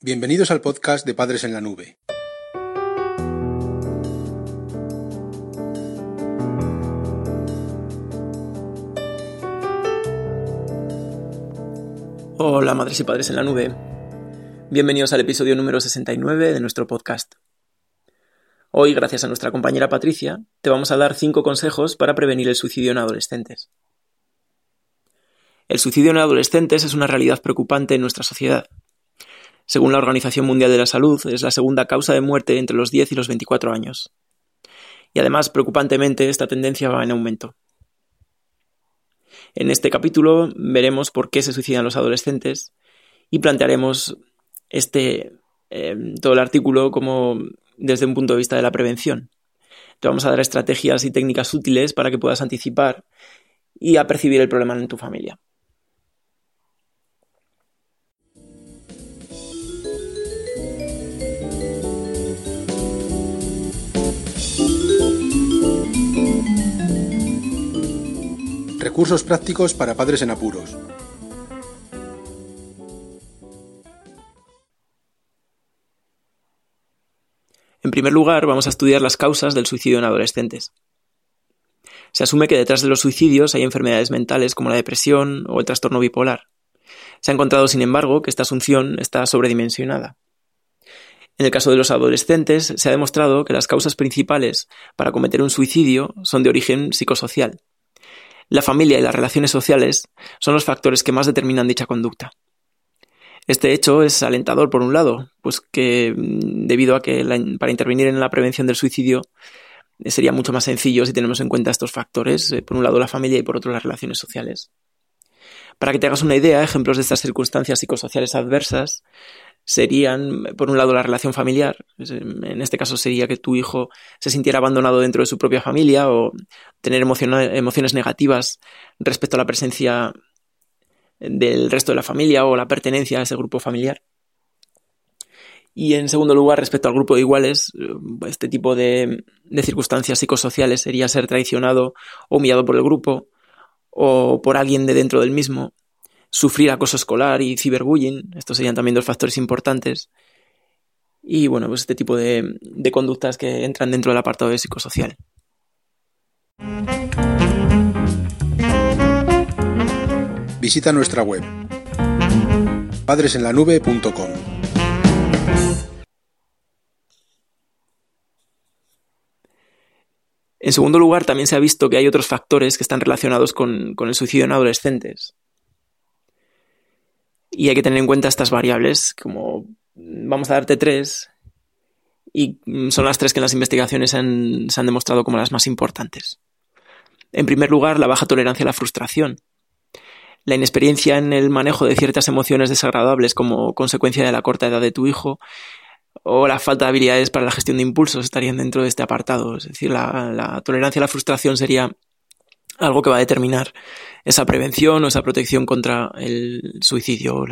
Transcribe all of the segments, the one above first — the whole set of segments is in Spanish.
Bienvenidos al podcast de Padres en la Nube. Hola madres y padres en la nube. Bienvenidos al episodio número 69 de nuestro podcast. Hoy, gracias a nuestra compañera Patricia, te vamos a dar 5 consejos para prevenir el suicidio en adolescentes. El suicidio en adolescentes es una realidad preocupante en nuestra sociedad según la Organización Mundial de la Salud, es la segunda causa de muerte entre los 10 y los 24 años. Y además, preocupantemente, esta tendencia va en aumento. En este capítulo veremos por qué se suicidan los adolescentes y plantearemos este, eh, todo el artículo como desde un punto de vista de la prevención. Te vamos a dar estrategias y técnicas útiles para que puedas anticipar y apercibir el problema en tu familia. Recursos prácticos para padres en apuros. En primer lugar, vamos a estudiar las causas del suicidio en adolescentes. Se asume que detrás de los suicidios hay enfermedades mentales como la depresión o el trastorno bipolar. Se ha encontrado, sin embargo, que esta asunción está sobredimensionada. En el caso de los adolescentes, se ha demostrado que las causas principales para cometer un suicidio son de origen psicosocial. La familia y las relaciones sociales son los factores que más determinan dicha conducta. Este hecho es alentador por un lado, pues que mm, debido a que para intervenir en la prevención del suicidio eh, sería mucho más sencillo si tenemos en cuenta estos factores, eh, por un lado la familia y por otro las relaciones sociales. Para que te hagas una idea, ejemplos de estas circunstancias psicosociales adversas serían, por un lado, la relación familiar. En este caso sería que tu hijo se sintiera abandonado dentro de su propia familia o tener emociones negativas respecto a la presencia del resto de la familia o la pertenencia a ese grupo familiar. Y en segundo lugar, respecto al grupo de iguales, este tipo de, de circunstancias psicosociales sería ser traicionado o humillado por el grupo o por alguien de dentro del mismo sufrir acoso escolar y ciberbullying. Estos serían también dos factores importantes. Y bueno, pues este tipo de, de conductas que entran dentro del apartado de psicosocial. Visita nuestra web padresenlanube.com. En segundo lugar, también se ha visto que hay otros factores que están relacionados con, con el suicidio en adolescentes. Y hay que tener en cuenta estas variables, como vamos a darte tres, y son las tres que en las investigaciones se han demostrado como las más importantes. En primer lugar, la baja tolerancia a la frustración. La inexperiencia en el manejo de ciertas emociones desagradables como consecuencia de la corta edad de tu hijo o la falta de habilidades para la gestión de impulsos estarían dentro de este apartado. Es decir, la, la tolerancia a la frustración sería algo que va a determinar esa prevención o esa protección contra el suicidio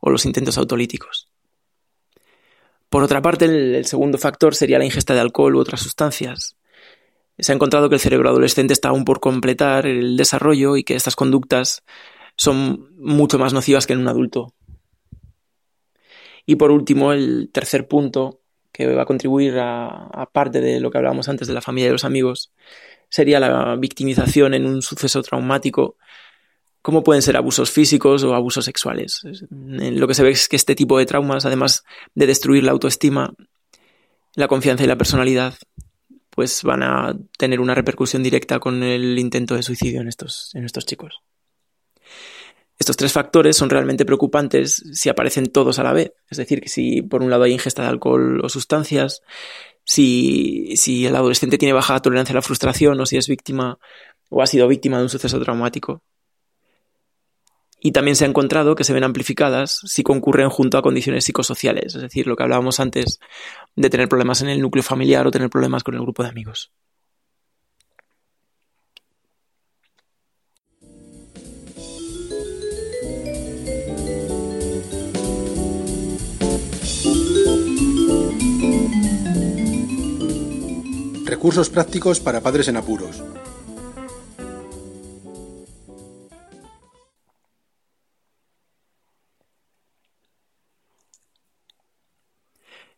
o, los intentos autolíticos. Por otra parte, el, segundo factor sería la ingesta de alcohol u otras sustancias. Se ha encontrado que el cerebro adolescente está aún por completar el desarrollo y que estas conductas son mucho más nocivas que en un adulto. Y por último, el tercer punto que va a contribuir a, parte de lo que hablábamos antes de la familia y los amigos, sería la victimización en un suceso traumático, como pueden ser abusos físicos o abusos sexuales. Lo que se ve es que este tipo de traumas, además de destruir la autoestima, la confianza y la personalidad, pues van a tener una repercusión directa con el intento de suicidio en estos, en estos chicos. Estos tres factores son realmente preocupantes si aparecen todos a la vez. Es decir, que si por un lado hay ingesta de alcohol o sustancias, si, si el adolescente tiene baja tolerancia a la frustración o si es víctima o ha sido víctima de un suceso traumático. Y también se ha encontrado que se ven amplificadas si concurren junto a condiciones psicosociales, es decir, lo que hablábamos antes de tener problemas en el núcleo familiar o tener problemas con el grupo de amigos. Recursos prácticos para padres en apuros.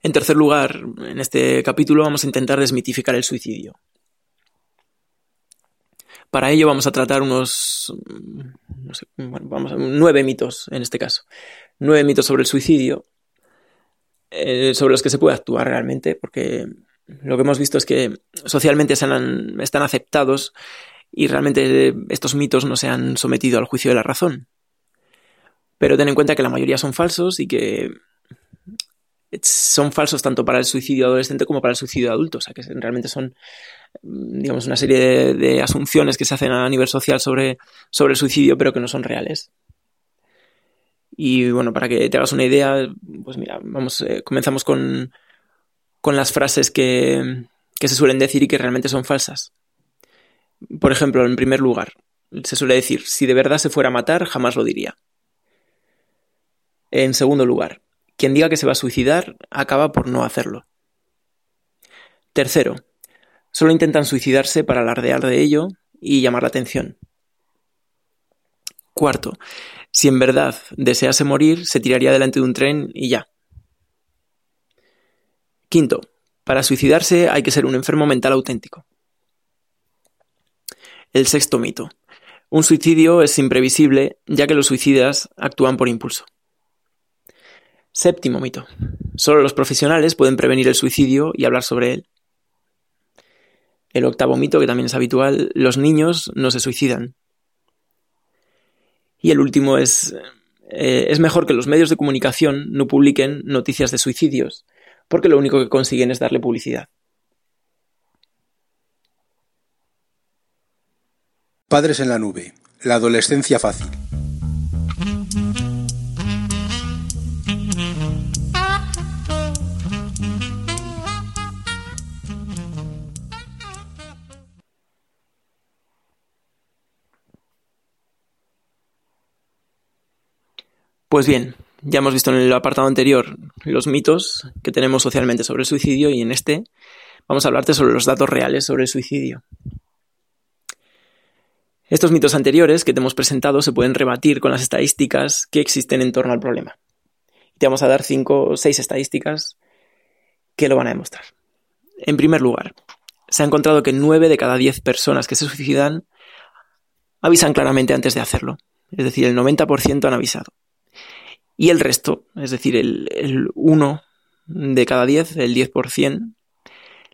En tercer lugar, en este capítulo vamos a intentar desmitificar el suicidio. Para ello vamos a tratar unos vamos nueve mitos en este caso. Nueve mitos sobre el suicidio, eh, sobre los que se puede actuar realmente, porque lo que hemos visto es que socialmente están aceptados y realmente estos mitos no se han sometido al juicio de la razón. Pero ten en cuenta que la mayoría son falsos y que son falsos tanto para el suicidio adolescente como para el suicidio adulto. O sea, que realmente son, digamos, una serie de, asunciones que se hacen a nivel social sobre, sobre el suicidio, pero que no son reales. Y bueno, para que te hagas una idea, pues mira, vamos, eh, comenzamos con, con las frases que, que se suelen decir y que realmente son falsas. Por ejemplo, en primer lugar, se suele decir, si de verdad se fuera a matar, jamás lo diría. En segundo lugar, quien diga que se va a suicidar acaba por no hacerlo. Tercero, solo intentan suicidarse para alardear de ello y llamar la atención. Cuarto, si en verdad desease morir, se tiraría delante de un tren y ya. Quinto, para suicidarse hay que ser un enfermo mental auténtico. El sexto mito. Un suicidio es imprevisible ya que los suicidas actúan por impulso. Séptimo mito. Solo los profesionales pueden prevenir el suicidio y hablar sobre él. El octavo mito, que también es habitual, los niños no se suicidan. Y el último es, eh, es mejor que los medios de comunicación no publiquen noticias de suicidios, porque lo único que consiguen es darle publicidad. Padres en la nube. La adolescencia fácil. Pues bien, ya hemos visto en el apartado anterior los mitos que tenemos socialmente sobre el suicidio y en este vamos a hablarte sobre los datos reales sobre el suicidio. Estos mitos anteriores que te hemos presentado se pueden rebatir con las estadísticas que existen en torno al problema. Te vamos a dar cinco o seis estadísticas que lo van a demostrar. En primer lugar, se ha encontrado que nueve de cada diez personas que se suicidan avisan claramente antes de hacerlo. Es decir, el 90% han avisado. Y el resto, es decir, el, el 1 de cada 10, el 10%,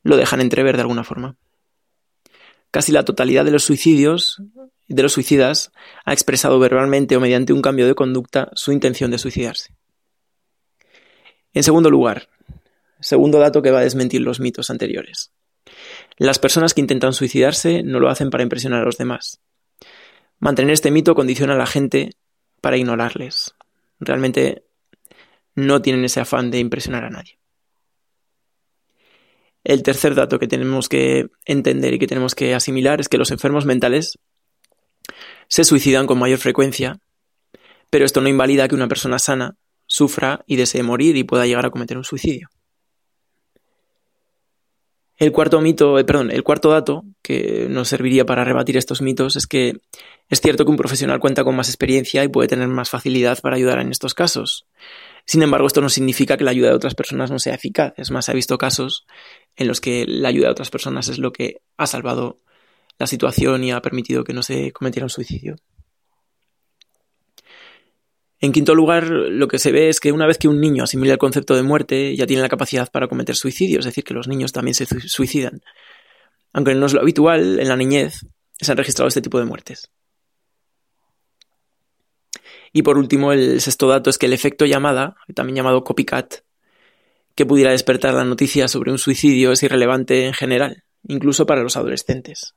lo dejan entrever de alguna forma. Casi la totalidad de los suicidios, de los suicidas, ha expresado verbalmente o mediante un cambio de conducta su intención de suicidarse. En segundo lugar, segundo dato que va a desmentir los mitos anteriores. Las personas que intentan suicidarse no lo hacen para impresionar a los demás. Mantener este mito condiciona a la gente para ignorarles. Realmente no tienen ese afán de impresionar a nadie. El tercer dato que tenemos que entender y que tenemos que asimilar es que los enfermos mentales se suicidan con mayor frecuencia, pero esto no invalida que una persona sana sufra y desee morir y pueda llegar a cometer un suicidio. El cuarto mito, eh, perdón, el cuarto dato que nos serviría para rebatir estos mitos es que es cierto que un profesional cuenta con más experiencia y puede tener más facilidad para ayudar en estos casos. Sin embargo, esto no significa que la ayuda de otras personas no sea eficaz. Es más, ha visto casos en los que la ayuda de otras personas es lo que ha salvado la situación y ha permitido que no se cometiera un suicidio. En quinto lugar, lo que se ve es que una vez que un niño asimila el concepto de muerte, ya tiene la capacidad para cometer suicidio, es decir, que los niños también se suicidan. Aunque no es lo habitual, en la niñez se han registrado este tipo de muertes. Y por último, el sexto dato es que el efecto llamada, también llamado copycat, que pudiera despertar la noticia sobre un suicidio es irrelevante en general, incluso para los adolescentes.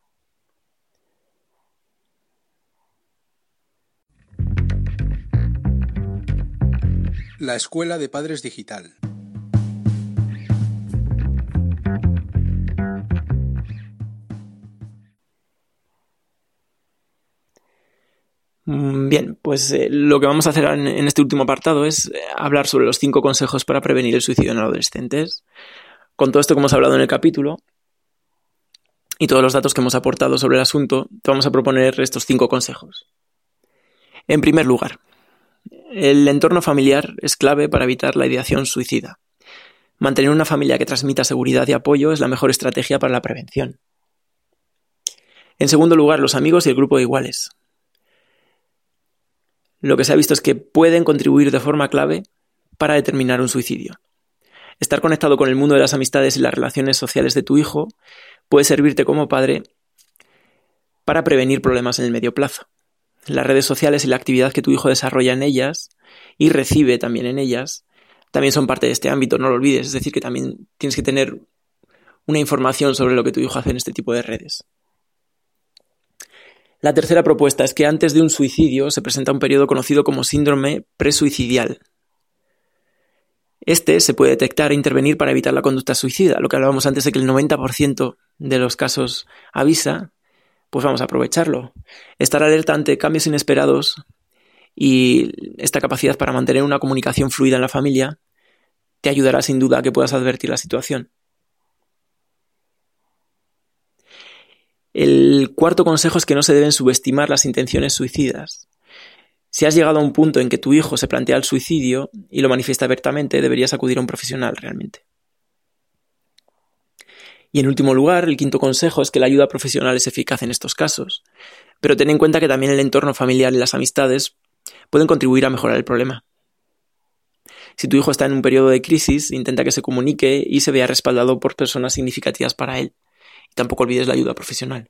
La Escuela de Padres Digital. Mm, bien, pues eh, lo que vamos a hacer en, este último apartado es eh, hablar sobre los cinco consejos para prevenir el suicidio en adolescentes. Con todo esto que hemos hablado en el capítulo y todos los datos que hemos aportado sobre el asunto, te vamos a proponer estos cinco consejos. En primer lugar, el entorno familiar es clave para evitar la ideación suicida. Mantener una familia que transmita seguridad y apoyo es la mejor estrategia para la prevención. En segundo lugar, los amigos y el grupo de iguales. Lo que se ha visto es que pueden contribuir de forma clave para determinar un suicidio. Estar conectado con el mundo de las amistades y las relaciones sociales de tu hijo puede servirte como padre para prevenir problemas en el medio plazo. Las redes sociales y la actividad que tu hijo desarrolla en ellas y recibe también en ellas también son parte de este ámbito, no lo olvides. Es decir, que también tienes que tener una información sobre lo que tu hijo hace en este tipo de redes. La tercera propuesta es que antes de un suicidio se presenta un periodo conocido como síndrome presuicidial. Este se puede detectar e intervenir para evitar la conducta suicida, lo que hablábamos antes de que el 90% de los casos avisa, pues vamos a aprovecharlo. Estar alerta ante cambios inesperados y esta capacidad para mantener una comunicación fluida en la familia te ayudará sin duda a que puedas advertir la situación. El cuarto consejo es que no se deben subestimar las intenciones suicidas. Si has llegado a un punto en que tu hijo se plantea el suicidio y lo manifiesta abiertamente, deberías acudir a un profesional realmente. Y en último lugar, el quinto consejo es que la ayuda profesional es eficaz en estos casos, pero ten en cuenta que también el entorno familiar y las amistades pueden contribuir a mejorar el problema. Si tu hijo está en un periodo de crisis, intenta que se comunique y se vea respaldado por personas significativas para él. Y tampoco olvides la ayuda profesional.